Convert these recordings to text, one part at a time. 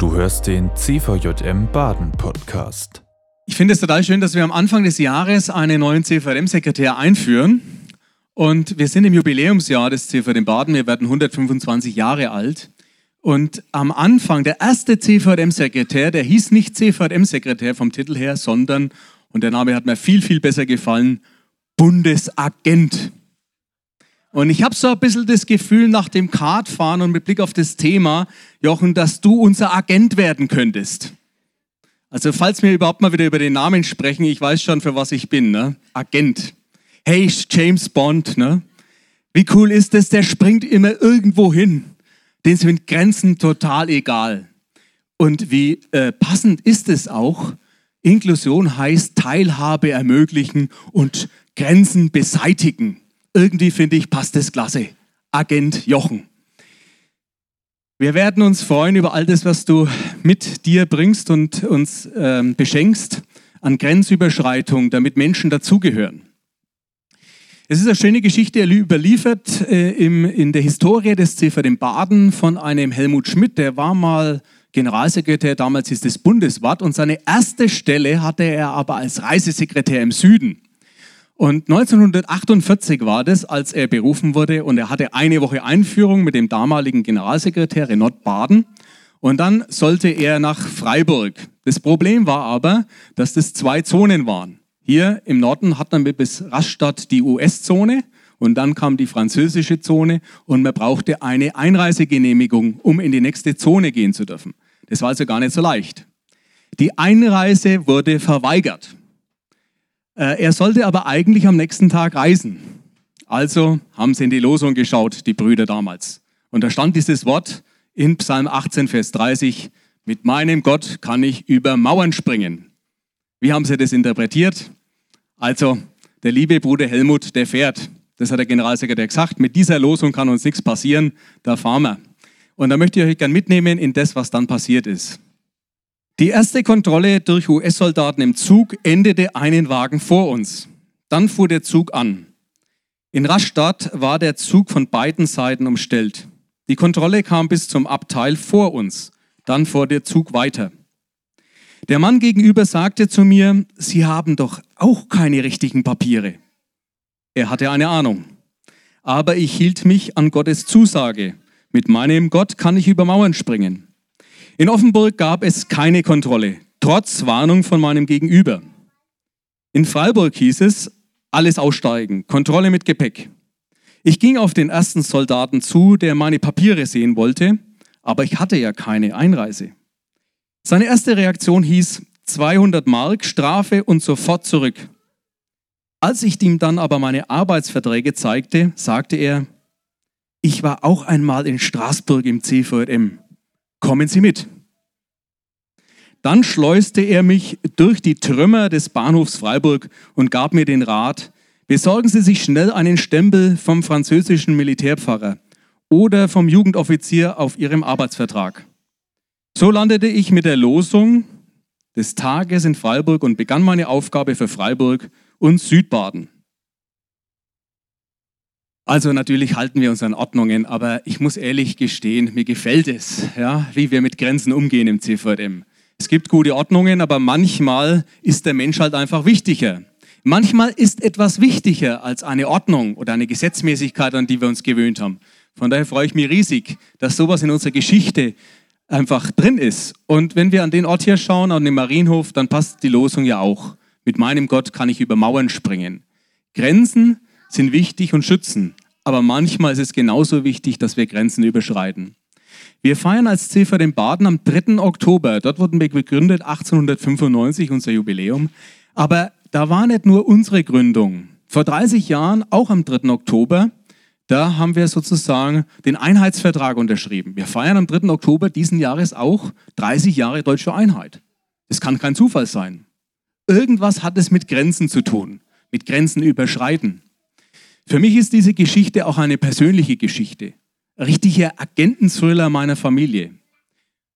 Du hörst den CVJM Baden Podcast. Ich finde es total schön, dass wir am Anfang des Jahres einen neuen CVM-Sekretär einführen. Und wir sind im Jubiläumsjahr des CVM Baden. Wir werden 125 Jahre alt. Und am Anfang, der erste CVM-Sekretär, der hieß nicht CVM-Sekretär vom Titel her, sondern, und der Name hat mir viel, viel besser gefallen, Bundesagent. Und ich habe so ein bisschen das Gefühl nach dem Kartfahren und mit Blick auf das Thema, Jochen, dass du unser Agent werden könntest. Also falls wir überhaupt mal wieder über den Namen sprechen, ich weiß schon, für was ich bin. Ne? Agent. Hey, James Bond. Ne? Wie cool ist das? Der springt immer irgendwo hin. Den sind Grenzen total egal. Und wie äh, passend ist es auch? Inklusion heißt Teilhabe ermöglichen und Grenzen beseitigen irgendwie finde ich, passt das klasse. Agent Jochen. Wir werden uns freuen über all das, was du mit dir bringst und uns ähm, beschenkst an Grenzüberschreitung, damit Menschen dazugehören. Es ist eine schöne Geschichte überliefert äh, im, in der Historie des CVD Baden von einem Helmut Schmidt, der war mal Generalsekretär, damals ist es Bundeswart, und seine erste Stelle hatte er aber als Reisesekretär im Süden. Und 1948 war das, als er berufen wurde und er hatte eine Woche Einführung mit dem damaligen Generalsekretär Renot Baden. Und dann sollte er nach Freiburg. Das Problem war aber, dass das zwei Zonen waren. Hier im Norden hat man bis Rastatt die US-Zone und dann kam die französische Zone und man brauchte eine Einreisegenehmigung, um in die nächste Zone gehen zu dürfen. Das war also gar nicht so leicht. Die Einreise wurde verweigert. Äh, er sollte aber eigentlich am nächsten Tag reisen. Also haben sie in die Losung geschaut, die Brüder damals. Und da stand dieses Wort in Psalm 18, Vers 30, mit meinem Gott kann ich über Mauern springen. Wie haben sie das interpretiert? Also, der liebe Bruder Helmut, der fährt. Das hat der Generalsekretär gesagt. Mit dieser Losung kann uns nichts passieren. Da fahren wir. Und da möchte ich euch gerne mitnehmen in das, was dann passiert ist. Die erste Kontrolle durch US-Soldaten im Zug endete einen Wagen vor uns. Dann fuhr der Zug an. In Rastatt war der Zug von beiden Seiten umstellt. Die Kontrolle kam bis zum Abteil vor uns. Dann fuhr der Zug weiter. Der Mann gegenüber sagte zu mir, Sie haben doch auch keine richtigen Papiere. Er hatte eine Ahnung. Aber ich hielt mich an Gottes Zusage. Mit meinem Gott kann ich über Mauern springen. In Offenburg gab es keine Kontrolle, trotz Warnung von meinem Gegenüber. In Freiburg hieß es, alles aussteigen, Kontrolle mit Gepäck. Ich ging auf den ersten Soldaten zu, der meine Papiere sehen wollte, aber ich hatte ja keine Einreise. Seine erste Reaktion hieß 200 Mark Strafe und sofort zurück. Als ich ihm dann aber meine Arbeitsverträge zeigte, sagte er, ich war auch einmal in Straßburg im CVM kommen Sie mit. Dann schleuste er mich durch die Trümmer des Bahnhofs Freiburg und gab mir den Rat, besorgen Sie sich schnell einen Stempel vom französischen Militärpfarrer oder vom Jugendoffizier auf Ihrem Arbeitsvertrag. So landete ich mit der Losung des Tages in Freiburg und begann meine Aufgabe für Freiburg und Südbaden. Also natürlich halten wir uns an Ordnungen, aber ich muss ehrlich gestehen, mir gefällt es, ja, wie wir mit Grenzen umgehen im CVM. Es gibt gute Ordnungen, aber manchmal ist der Mensch halt einfach wichtiger. Manchmal ist etwas wichtiger als eine Ordnung oder eine Gesetzmäßigkeit, an die wir uns gewöhnt haben. Von daher freue ich mich riesig, dass sowas in unserer Geschichte einfach drin ist. Und wenn wir an den Ort hier schauen, an den Marienhof, dann passt die Losung ja auch. Mit meinem Gott kann ich über Mauern springen. Grenzen sind wichtig und schützen. Aber manchmal ist es genauso wichtig, dass wir Grenzen überschreiten. Wir feiern als CV den Baden am 3. Oktober. Dort wurden wir gegründet, 1895, unser Jubiläum. Aber da war nicht nur unsere Gründung. Vor 30 Jahren, auch am 3. Oktober, da haben wir sozusagen den Einheitsvertrag unterschrieben. Wir feiern am 3. Oktober diesen Jahres auch 30 Jahre deutsche Einheit. Das kann kein Zufall sein. Irgendwas hat es mit Grenzen zu tun, mit Grenzen überschreiten. Für mich ist diese Geschichte auch eine persönliche Geschichte. Richtiger Agententhriller meiner Familie.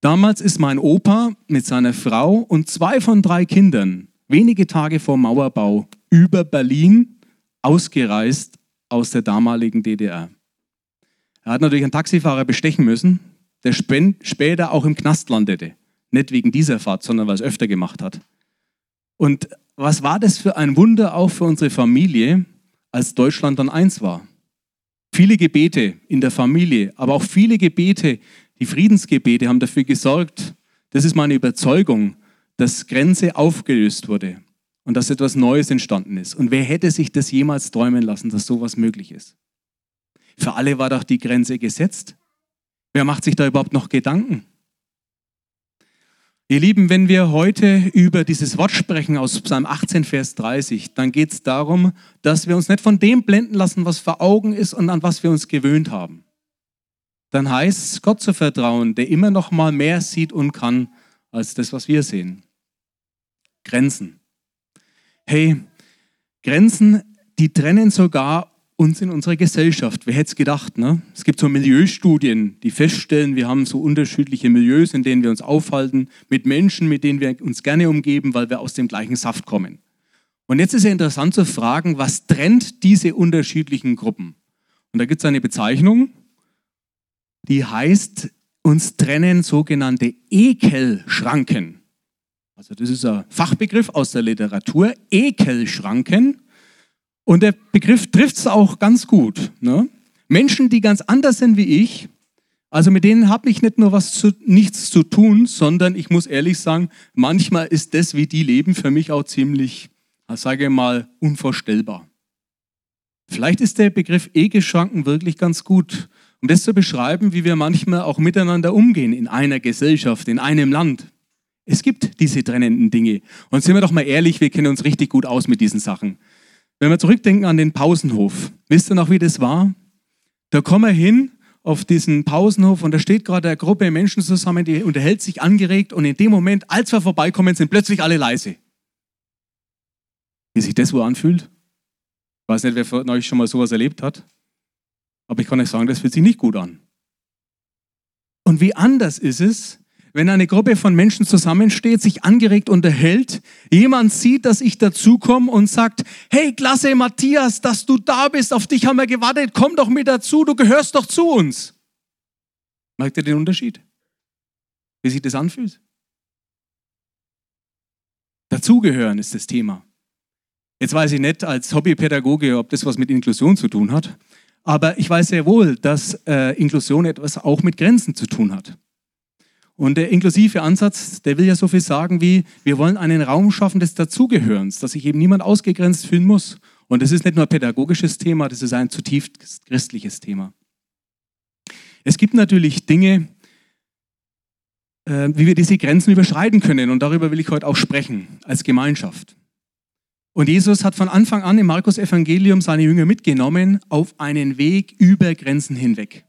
Damals ist mein Opa mit seiner Frau und zwei von drei Kindern wenige Tage vor Mauerbau über Berlin ausgereist aus der damaligen DDR. Er hat natürlich einen Taxifahrer bestechen müssen. der später auch im Knast landete. Nicht wegen dieser Fahrt, sondern weil es öfter gemacht hat. Und was war das für ein Wunder auch für unsere Familie, als Deutschland dann eins war? Viele Gebete in der Familie, aber auch viele Gebete, die Friedensgebete haben dafür gesorgt, das ist meine Überzeugung, dass Grenze aufgelöst wurde und dass etwas Neues entstanden ist. Und wer hätte sich das jemals träumen lassen, dass sowas möglich ist? Für alle war doch die Grenze gesetzt. Wer macht sich da überhaupt noch Gedanken? Ihr Lieben, wenn wir heute über dieses Wort sprechen aus Psalm 18, Vers 30, dann geht es darum, dass wir uns nicht von dem blenden lassen, was vor Augen ist und an was wir uns gewöhnt haben. Dann heißt es, Gott zu vertrauen, der immer noch mal mehr sieht und kann als das, was wir sehen. Grenzen. Hey, Grenzen, die trennen sogar uns in unserer Gesellschaft. Wer hätte es gedacht? Ne? Es gibt so Milieustudien, die feststellen, wir haben so unterschiedliche Milieus, in denen wir uns aufhalten, mit Menschen, mit denen wir uns gerne umgeben, weil wir aus dem gleichen Saft kommen. Und jetzt ist ja interessant zu fragen, was trennt diese unterschiedlichen Gruppen? Und da gibt es eine Bezeichnung, die heißt, uns trennen sogenannte Ekelschranken. Also das ist ein Fachbegriff aus der Literatur, Ekelschranken. Und der Begriff trifft es auch ganz gut. Ne? Menschen, die ganz anders sind wie ich, also mit denen habe ich nicht nur was zu, nichts zu tun, sondern ich muss ehrlich sagen, manchmal ist das, wie die leben, für mich auch ziemlich, sage ich mal, unvorstellbar. Vielleicht ist der Begriff Eheschranken wirklich ganz gut, um das zu beschreiben, wie wir manchmal auch miteinander umgehen in einer Gesellschaft, in einem Land. Es gibt diese trennenden Dinge. Und sind wir doch mal ehrlich, wir kennen uns richtig gut aus mit diesen Sachen. Wenn wir zurückdenken an den Pausenhof, wisst ihr noch, wie das war? Da kommen wir hin auf diesen Pausenhof und da steht gerade eine Gruppe Menschen zusammen, die unterhält sich angeregt und in dem Moment, als wir vorbeikommen, sind plötzlich alle leise. Wie sich das wohl anfühlt? Ich weiß nicht, wer von euch schon mal sowas erlebt hat, aber ich kann euch sagen, das fühlt sich nicht gut an. Und wie anders ist es, wenn eine Gruppe von Menschen zusammensteht, sich angeregt unterhält, jemand sieht, dass ich dazukomme und sagt, hey, klasse Matthias, dass du da bist, auf dich haben wir gewartet, komm doch mit dazu, du gehörst doch zu uns. Merkt ihr den Unterschied? Wie sich das anfühlt? Dazugehören ist das Thema. Jetzt weiß ich nicht als Hobbypädagoge, ob das was mit Inklusion zu tun hat, aber ich weiß sehr wohl, dass äh, Inklusion etwas auch mit Grenzen zu tun hat. Und der inklusive Ansatz, der will ja so viel sagen wie, wir wollen einen Raum schaffen des Dazugehörens, dass sich eben niemand ausgegrenzt fühlen muss. Und das ist nicht nur ein pädagogisches Thema, das ist ein zutiefst christliches Thema. Es gibt natürlich Dinge, äh, wie wir diese Grenzen überschreiten können. Und darüber will ich heute auch sprechen, als Gemeinschaft. Und Jesus hat von Anfang an im Markus Evangelium seine Jünger mitgenommen auf einen Weg über Grenzen hinweg.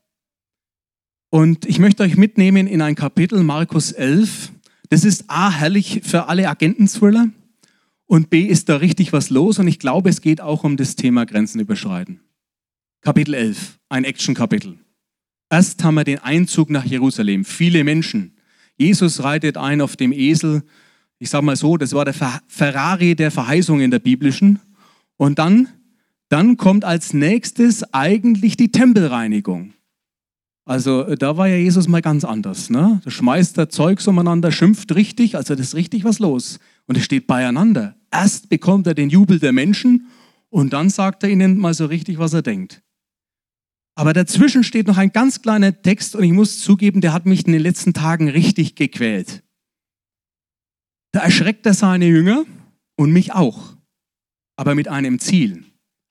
Und ich möchte euch mitnehmen in ein Kapitel, Markus 11. Das ist A, herrlich für alle Agenten-Thriller und B, ist da richtig was los und ich glaube, es geht auch um das Thema Grenzen überschreiten. Kapitel 11, ein Action-Kapitel. Erst haben wir den Einzug nach Jerusalem, viele Menschen. Jesus reitet ein auf dem Esel. Ich sage mal so, das war der Ferrari der Verheißung in der biblischen. Und dann, dann kommt als nächstes eigentlich die Tempelreinigung. Also äh, da war ja Jesus mal ganz anders. Ne? Da schmeißt er Zeugs umeinander, schimpft richtig, also das ist richtig was los. Und es steht beieinander. Erst bekommt er den Jubel der Menschen und dann sagt er ihnen mal so richtig, was er denkt. Aber dazwischen steht noch ein ganz kleiner Text und ich muss zugeben, der hat mich in den letzten Tagen richtig gequält. Da erschreckt er seine Jünger und mich auch, aber mit einem Ziel,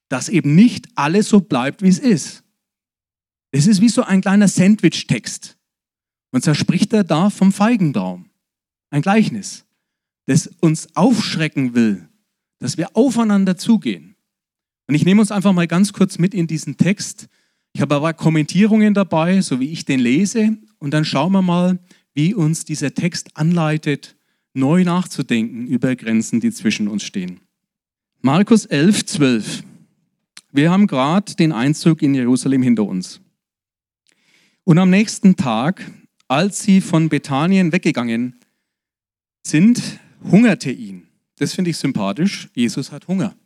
dass eben nicht alles so bleibt, wie es ist. Es ist wie so ein kleiner Sandwich-Text. Und zwar spricht er da vom Feigenbaum. Ein Gleichnis, das uns aufschrecken will, dass wir aufeinander zugehen. Und ich nehme uns einfach mal ganz kurz mit in diesen Text. Ich habe aber Kommentierungen dabei, so wie ich den lese. Und dann schauen wir mal, wie uns dieser Text anleitet, neu nachzudenken über Grenzen, die zwischen uns stehen. Markus 11, 12. Wir haben gerade den Einzug in Jerusalem hinter uns. Und am nächsten Tag, als sie von Bethanien weggegangen sind, hungerte ihn. Das finde ich sympathisch. Jesus hat Hunger.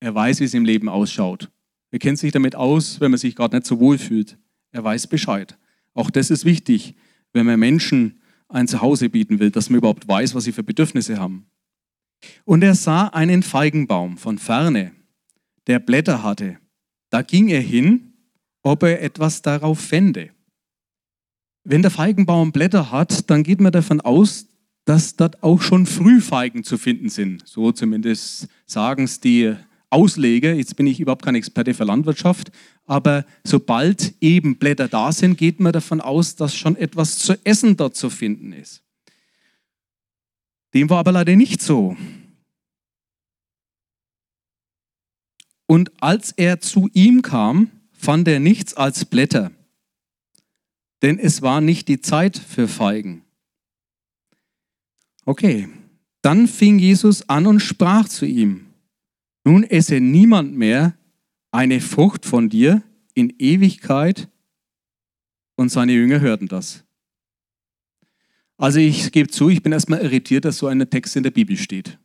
Er weiß, wie es im Leben ausschaut. Er kennt sich damit aus, wenn man sich gerade nicht so wohl fühlt. Er weiß Bescheid. Auch das ist wichtig, wenn man Menschen ein Zuhause bieten will, dass man überhaupt weiß, was sie für Bedürfnisse haben. Und er sah einen Feigenbaum von ferne, der Blätter hatte. Da ging er hin, ob er etwas darauf fände. Wenn der Feigenbaum Blätter hat, dann geht man davon aus, dass dort auch schon Frühfeigen zu finden sind. So zumindest sagen es die Ausleger. Jetzt bin ich überhaupt kein Experte für Landwirtschaft, aber sobald eben Blätter da sind, geht man davon aus, dass schon etwas zu essen dort zu finden ist. Dem war aber leider nicht so. Und als er zu ihm kam, fand er nichts als Blätter, denn es war nicht die Zeit für Feigen. Okay, dann fing Jesus an und sprach zu ihm, nun esse niemand mehr eine Frucht von dir in Ewigkeit. Und seine Jünger hörten das. Also ich gebe zu, ich bin erstmal irritiert, dass so ein Text in der Bibel steht.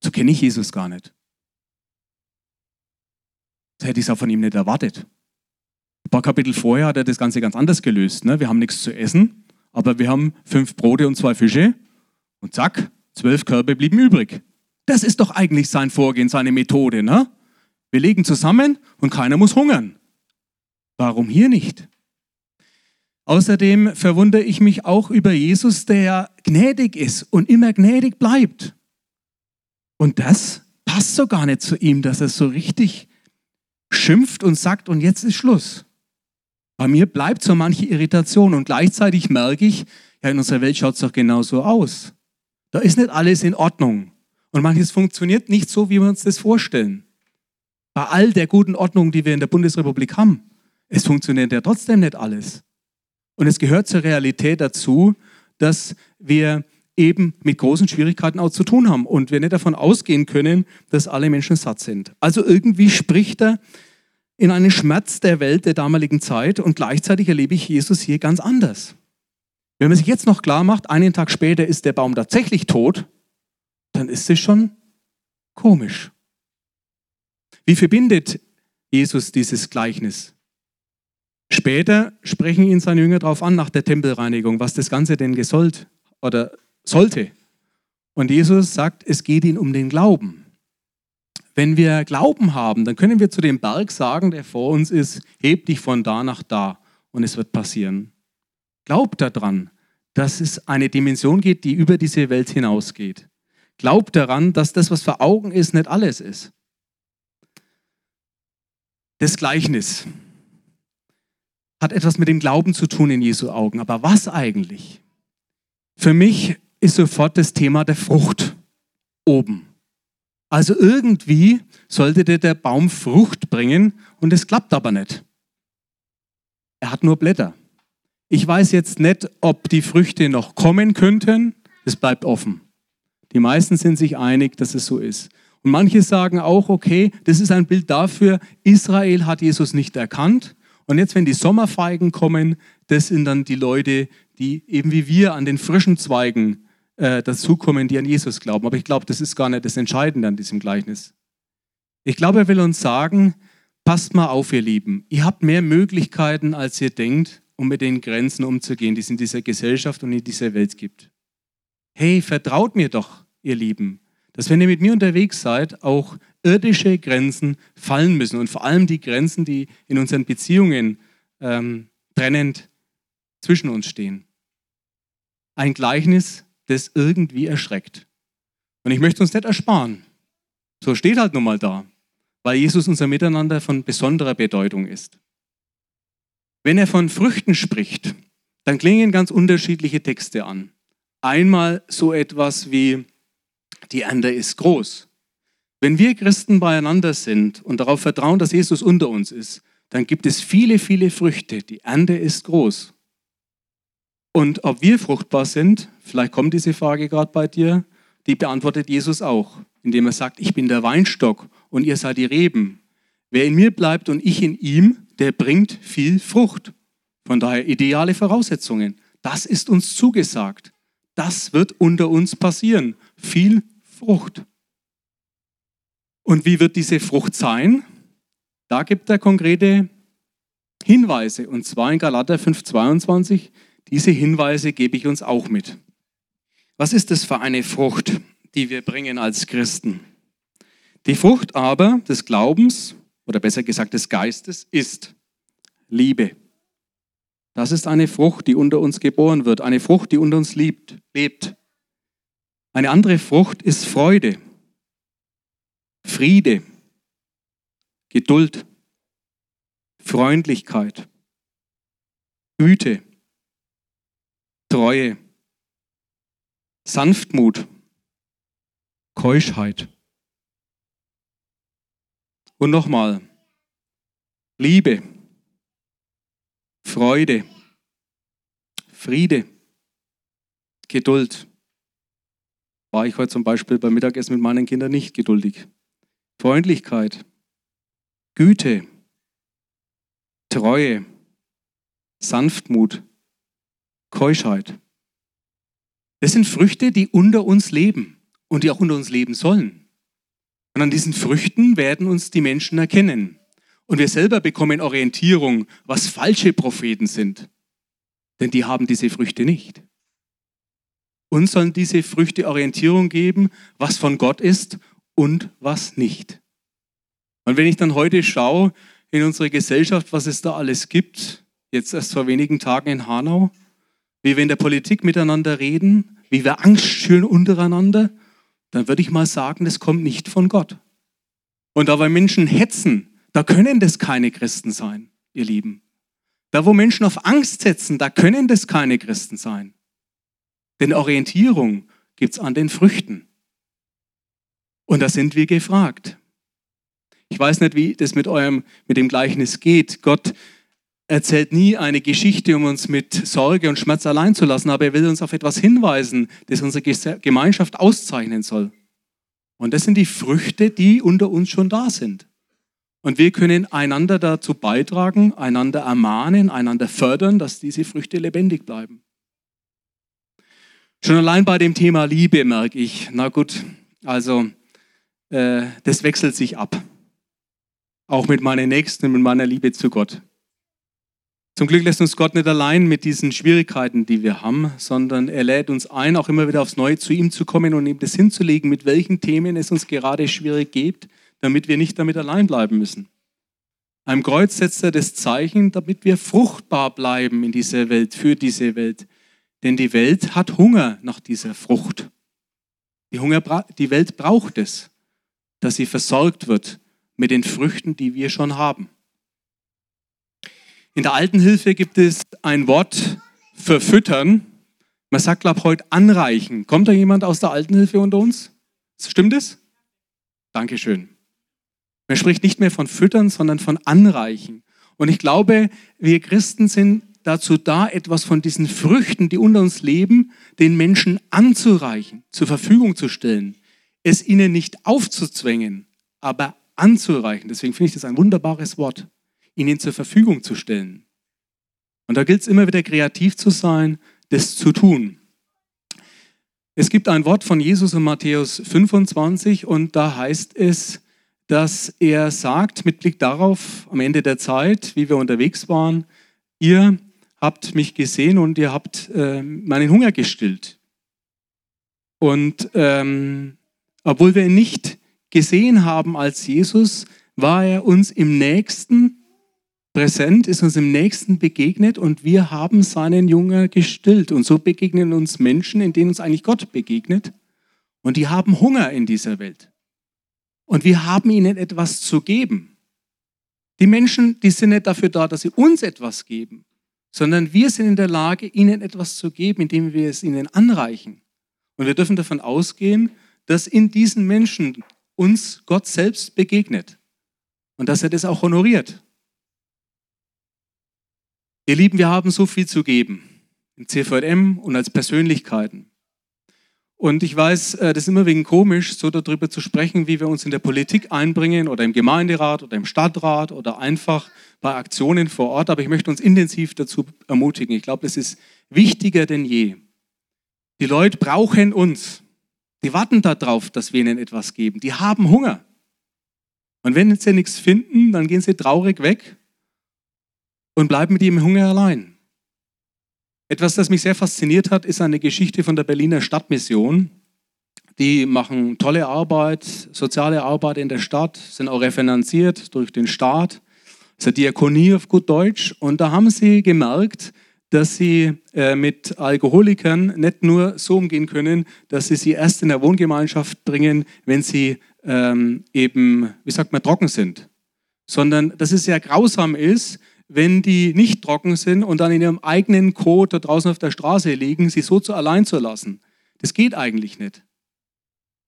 So kenne ich Jesus gar nicht. Das hätte ich auch von ihm nicht erwartet. Paar Kapitel vorher hat er das Ganze ganz anders gelöst. Ne? Wir haben nichts zu essen, aber wir haben fünf Brote und zwei Fische und zack, zwölf Körbe blieben übrig. Das ist doch eigentlich sein Vorgehen, seine Methode. Ne? Wir legen zusammen und keiner muss hungern. Warum hier nicht? Außerdem verwundere ich mich auch über Jesus, der gnädig ist und immer gnädig bleibt. Und das passt so gar nicht zu ihm, dass er so richtig schimpft und sagt, und jetzt ist Schluss. Bei mir bleibt so manche Irritation und gleichzeitig merke ich, ja, in unserer Welt schaut es doch genauso aus. Da ist nicht alles in Ordnung. Und manches funktioniert nicht so, wie wir uns das vorstellen. Bei all der guten Ordnung, die wir in der Bundesrepublik haben, es funktioniert ja trotzdem nicht alles. Und es gehört zur Realität dazu, dass wir eben mit großen Schwierigkeiten auch zu tun haben und wir nicht davon ausgehen können, dass alle Menschen satt sind. Also irgendwie spricht er in einen Schmerz der Welt der damaligen Zeit und gleichzeitig erlebe ich Jesus hier ganz anders. Wenn man sich jetzt noch klar macht, einen Tag später ist der Baum tatsächlich tot, dann ist es schon komisch. Wie verbindet Jesus dieses Gleichnis? Später sprechen ihn seine Jünger darauf an, nach der Tempelreinigung, was das Ganze denn gesollt oder sollte. Und Jesus sagt, es geht ihm um den Glauben. Wenn wir Glauben haben, dann können wir zu dem Berg sagen, der vor uns ist, heb dich von da nach da und es wird passieren. Glaubt daran, dass es eine Dimension geht, die über diese Welt hinausgeht. Glaubt daran, dass das, was vor Augen ist, nicht alles ist. Das Gleichnis hat etwas mit dem Glauben zu tun in Jesu Augen. Aber was eigentlich? Für mich ist sofort das Thema der Frucht oben. Also irgendwie sollte der Baum Frucht bringen und es klappt aber nicht. Er hat nur Blätter. Ich weiß jetzt nicht, ob die Früchte noch kommen könnten. Es bleibt offen. Die meisten sind sich einig, dass es so ist. Und manche sagen auch, okay, das ist ein Bild dafür, Israel hat Jesus nicht erkannt. Und jetzt, wenn die Sommerfeigen kommen, das sind dann die Leute, die eben wie wir an den frischen Zweigen äh, dazukommen, die an Jesus glauben. Aber ich glaube, das ist gar nicht das Entscheidende an diesem Gleichnis. Ich glaube, er will uns sagen, passt mal auf, ihr Lieben. Ihr habt mehr Möglichkeiten, als ihr denkt um mit den Grenzen umzugehen, die es in dieser Gesellschaft und in dieser Welt gibt. Hey, vertraut mir doch, ihr Lieben, dass wenn ihr mit mir unterwegs seid, auch irdische Grenzen fallen müssen und vor allem die Grenzen, die in unseren Beziehungen ähm, trennend zwischen uns stehen. Ein Gleichnis, das irgendwie erschreckt. Und ich möchte uns nicht ersparen. So steht halt nun mal da, weil Jesus unser Miteinander von besonderer Bedeutung ist. Wenn er von Früchten spricht, dann klingen ganz unterschiedliche Texte an. Einmal so etwas wie, die Ernte ist groß. Wenn wir Christen beieinander sind und darauf vertrauen, dass Jesus unter uns ist, dann gibt es viele, viele Früchte. Die Ernte ist groß. Und ob wir fruchtbar sind, vielleicht kommt diese Frage gerade bei dir, die beantwortet Jesus auch, indem er sagt, ich bin der Weinstock und ihr seid die Reben. Wer in mir bleibt und ich in ihm, der bringt viel Frucht. Von daher ideale Voraussetzungen. Das ist uns zugesagt. Das wird unter uns passieren. Viel Frucht. Und wie wird diese Frucht sein? Da gibt er konkrete Hinweise. Und zwar in Galater 5,22. Diese Hinweise gebe ich uns auch mit. Was ist das für eine Frucht, die wir bringen als Christen? Die Frucht aber des Glaubens, oder besser gesagt des Geistes, ist Liebe. Das ist eine Frucht, die unter uns geboren wird, eine Frucht, die unter uns liebt, lebt. Eine andere Frucht ist Freude, Friede, Geduld, Freundlichkeit, Güte, Treue, Sanftmut, Keuschheit. Und nochmal, Liebe, Freude, Friede, Geduld. War ich heute zum Beispiel beim Mittagessen mit meinen Kindern nicht geduldig. Freundlichkeit, Güte, Treue, Sanftmut, Keuschheit. Das sind Früchte, die unter uns leben und die auch unter uns leben sollen. Und an diesen Früchten werden uns die Menschen erkennen. Und wir selber bekommen Orientierung, was falsche Propheten sind. Denn die haben diese Früchte nicht. Uns sollen diese Früchte Orientierung geben, was von Gott ist und was nicht. Und wenn ich dann heute schaue in unsere Gesellschaft, was es da alles gibt, jetzt erst vor wenigen Tagen in Hanau, wie wir in der Politik miteinander reden, wie wir Angst schüren untereinander, dann würde ich mal sagen, das kommt nicht von Gott. Und da wir Menschen hetzen, da können das keine Christen sein, ihr Lieben. Da, wo Menschen auf Angst setzen, da können das keine Christen sein. Denn Orientierung gibt es an den Früchten. Und da sind wir gefragt. Ich weiß nicht, wie das mit eurem, mit dem Gleichnis geht. Gott erzählt nie eine Geschichte, um uns mit Sorge und Schmerz allein zu lassen, aber er will uns auf etwas hinweisen, das unsere Gemeinschaft auszeichnen soll. Und das sind die Früchte, die unter uns schon da sind. Und wir können einander dazu beitragen, einander ermahnen, einander fördern, dass diese Früchte lebendig bleiben. Schon allein bei dem Thema Liebe merke ich, na gut, also äh, das wechselt sich ab. Auch mit meinen Nächsten, mit meiner Liebe zu Gott. Zum Glück lässt uns Gott nicht allein mit diesen Schwierigkeiten, die wir haben, sondern er lädt uns ein, auch immer wieder aufs Neue zu ihm zu kommen und ihm das hinzulegen, mit welchen Themen es uns gerade schwierig geht damit wir nicht damit allein bleiben müssen. Am Kreuz setzt er das Zeichen, damit wir fruchtbar bleiben in dieser Welt, für diese Welt. Denn die Welt hat Hunger nach dieser Frucht. Die, Hunger, die Welt braucht es, dass sie versorgt wird mit den Früchten, die wir schon haben. In der Altenhilfe gibt es ein Wort für füttern. Man sagt, glaube ich, heute anreichen. Kommt da jemand aus der Altenhilfe unter uns? Stimmt es? Dankeschön. Man spricht nicht mehr von Füttern, sondern von Anreichen. Und ich glaube, wir Christen sind dazu da, etwas von diesen Früchten, die unter uns leben, den Menschen anzureichen, zur Verfügung zu stellen, es ihnen nicht aufzuzwängen, aber anzureichen. Deswegen finde ich das ein wunderbares Wort, ihnen zur Verfügung zu stellen. Und da gilt es immer wieder kreativ zu sein, das zu tun. Es gibt ein Wort von Jesus in Matthäus 25 und da heißt es, dass er sagt, mit Blick darauf, am Ende der Zeit, wie wir unterwegs waren, ihr habt mich gesehen und ihr habt äh, meinen Hunger gestillt. Und ähm, obwohl wir ihn nicht gesehen haben als Jesus, war er uns im Nächsten präsent, ist uns im Nächsten begegnet und wir haben seinen Jünger gestillt. Und so begegnen uns Menschen, in denen uns eigentlich Gott begegnet. Und die haben Hunger in dieser Welt. Und wir haben ihnen etwas zu geben. Die Menschen, die sind nicht dafür da, dass sie uns etwas geben, sondern wir sind in der Lage, ihnen etwas zu geben, indem wir es ihnen anreichen. Und wir dürfen davon ausgehen, dass in diesen Menschen uns Gott selbst begegnet und dass er das auch honoriert. Ihr Lieben, wir haben so viel zu geben im CVM und als Persönlichkeiten. Und ich weiß, äh, das ist immer wegen komisch, so darüber zu sprechen, wie wir uns in der Politik einbringen oder im Gemeinderat oder im Stadtrat oder einfach bei Aktionen vor Ort. Aber ich möchte uns intensiv dazu ermutigen. Ich glaube, das ist wichtiger denn je. Die Leute brauchen uns. Die warten darauf, dass wir ihnen etwas geben. Die haben Hunger. Und wenn sie nichts finden, dann gehen sie traurig weg und bleiben mit ihrem Hunger allein. Etwas, das mich sehr fasziniert hat, ist eine Geschichte von der Berliner Stadtmission. Die machen tolle Arbeit, soziale Arbeit in der Stadt, sind auch refinanziert durch den Staat. Das ist eine Diakonie auf gut Deutsch. Und da haben sie gemerkt, dass sie äh, mit Alkoholikern nicht nur so umgehen können, dass sie sie erst in der Wohngemeinschaft bringen, wenn sie ähm, eben, wie sagt man, trocken sind, sondern dass es sehr grausam ist, wenn die nicht trocken sind und dann in ihrem eigenen Kot da draußen auf der Straße liegen, sie so zu allein zu lassen. Das geht eigentlich nicht.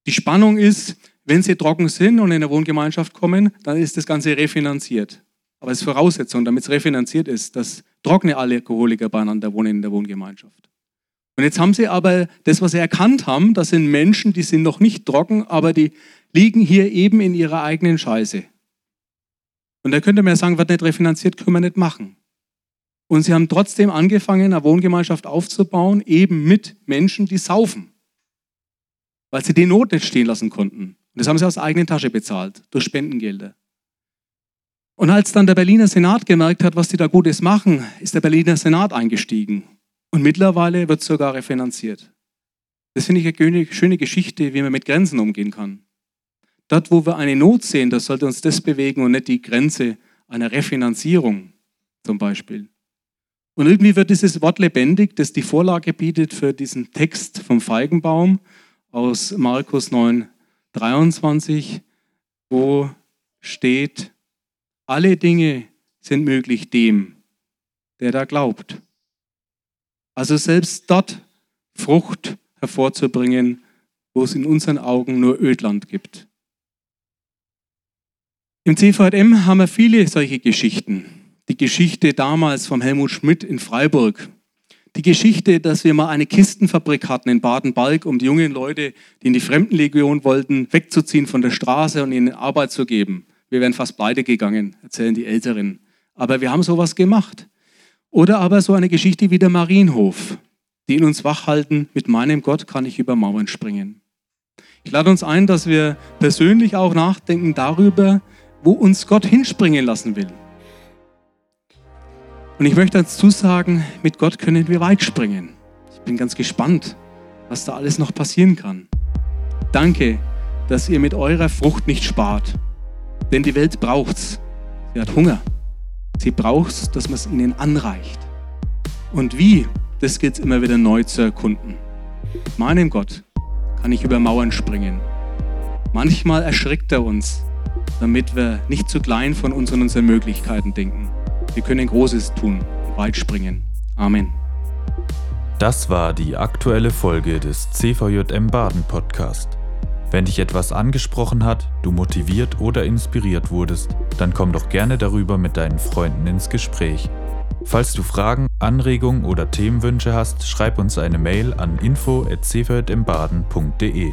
Die Spannung ist, wenn sie trocken sind und in eine Wohngemeinschaft kommen, dann ist das Ganze refinanziert. Aber es ist Voraussetzung, damit es refinanziert ist, dass trockene Alkoholiker beieinander wohnen in der Wohngemeinschaft. Und jetzt haben sie aber das, was sie erkannt haben, das sind Menschen, die sind noch nicht trocken, aber die liegen hier eben in ihrer eigenen Scheiße. Und da könnte man ja sagen, wird nicht refinanziert, können wir nicht machen. Und sie haben trotzdem angefangen, eine Wohngemeinschaft aufzubauen, eben mit Menschen, die saufen. Weil sie die Not nicht stehen lassen konnten. Und das haben sie aus eigener Tasche bezahlt, durch Spendengelder. Und als dann der Berliner Senat gemerkt hat, was die da Gutes machen, ist der Berliner Senat eingestiegen. Und mittlerweile wird sogar refinanziert. Das finde ich eine schöne Geschichte, wie man mit Grenzen umgehen kann. Dort, wo wir eine Not sehen, das sollte uns das bewegen und nicht die Grenze einer Refinanzierung zum Beispiel. Und irgendwie wird dieses Wort lebendig, das die Vorlage bietet für diesen Text vom Feigenbaum aus Markus 9, 23, wo steht, alle Dinge sind möglich dem, der da glaubt. Also selbst dort Frucht hervorzubringen, wo es in unseren Augen nur Ödland gibt. Im CVM haben wir viele solche Geschichten. Die Geschichte damals vom Helmut Schmidt in Freiburg. Die Geschichte, dass wir mal eine Kistenfabrik hatten in Baden-Balk, um die jungen Leute, die in die Fremdenlegion wollten, wegzuziehen von der Straße und ihnen Arbeit zu geben. Wir wären fast pleite gegangen, erzählen die Älteren. Aber wir haben sowas gemacht. Oder aber so eine Geschichte wie der Marienhof, die in uns wachhalten, mit meinem Gott kann ich über Mauern springen. Ich lade uns ein, dass wir persönlich auch nachdenken darüber, wo uns Gott hinspringen lassen will. Und ich möchte dazu sagen, mit Gott können wir weit springen. Ich bin ganz gespannt, was da alles noch passieren kann. Danke, dass ihr mit eurer Frucht nicht spart. Denn die Welt braucht's. Sie hat Hunger. Sie braucht's, dass man es ihnen anreicht. Und wie, das gilt immer wieder neu zu erkunden. Meinem Gott kann ich über Mauern springen. Manchmal erschrickt er uns, damit wir nicht zu klein von uns und unseren Möglichkeiten denken. Wir können Großes tun, weit springen. Amen. Das war die aktuelle Folge des CVJM Baden Podcast. Wenn dich etwas angesprochen hat, du motiviert oder inspiriert wurdest, dann komm doch gerne darüber mit deinen Freunden ins Gespräch. Falls du Fragen, Anregungen oder Themenwünsche hast, schreib uns eine Mail an info@cvjmbaden.de.